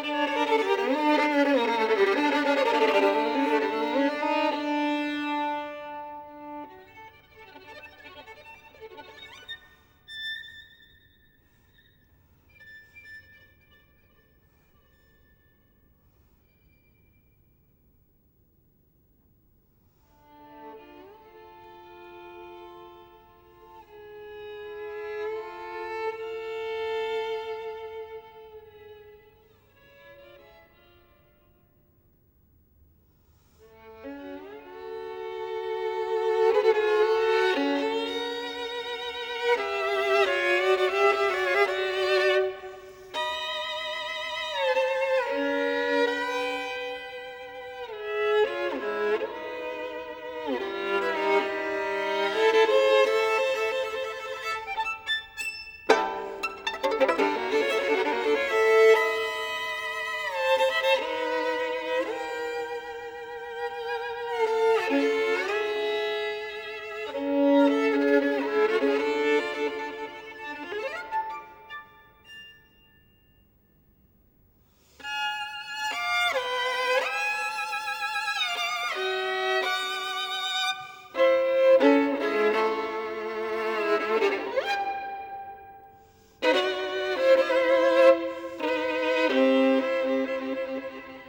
Thank.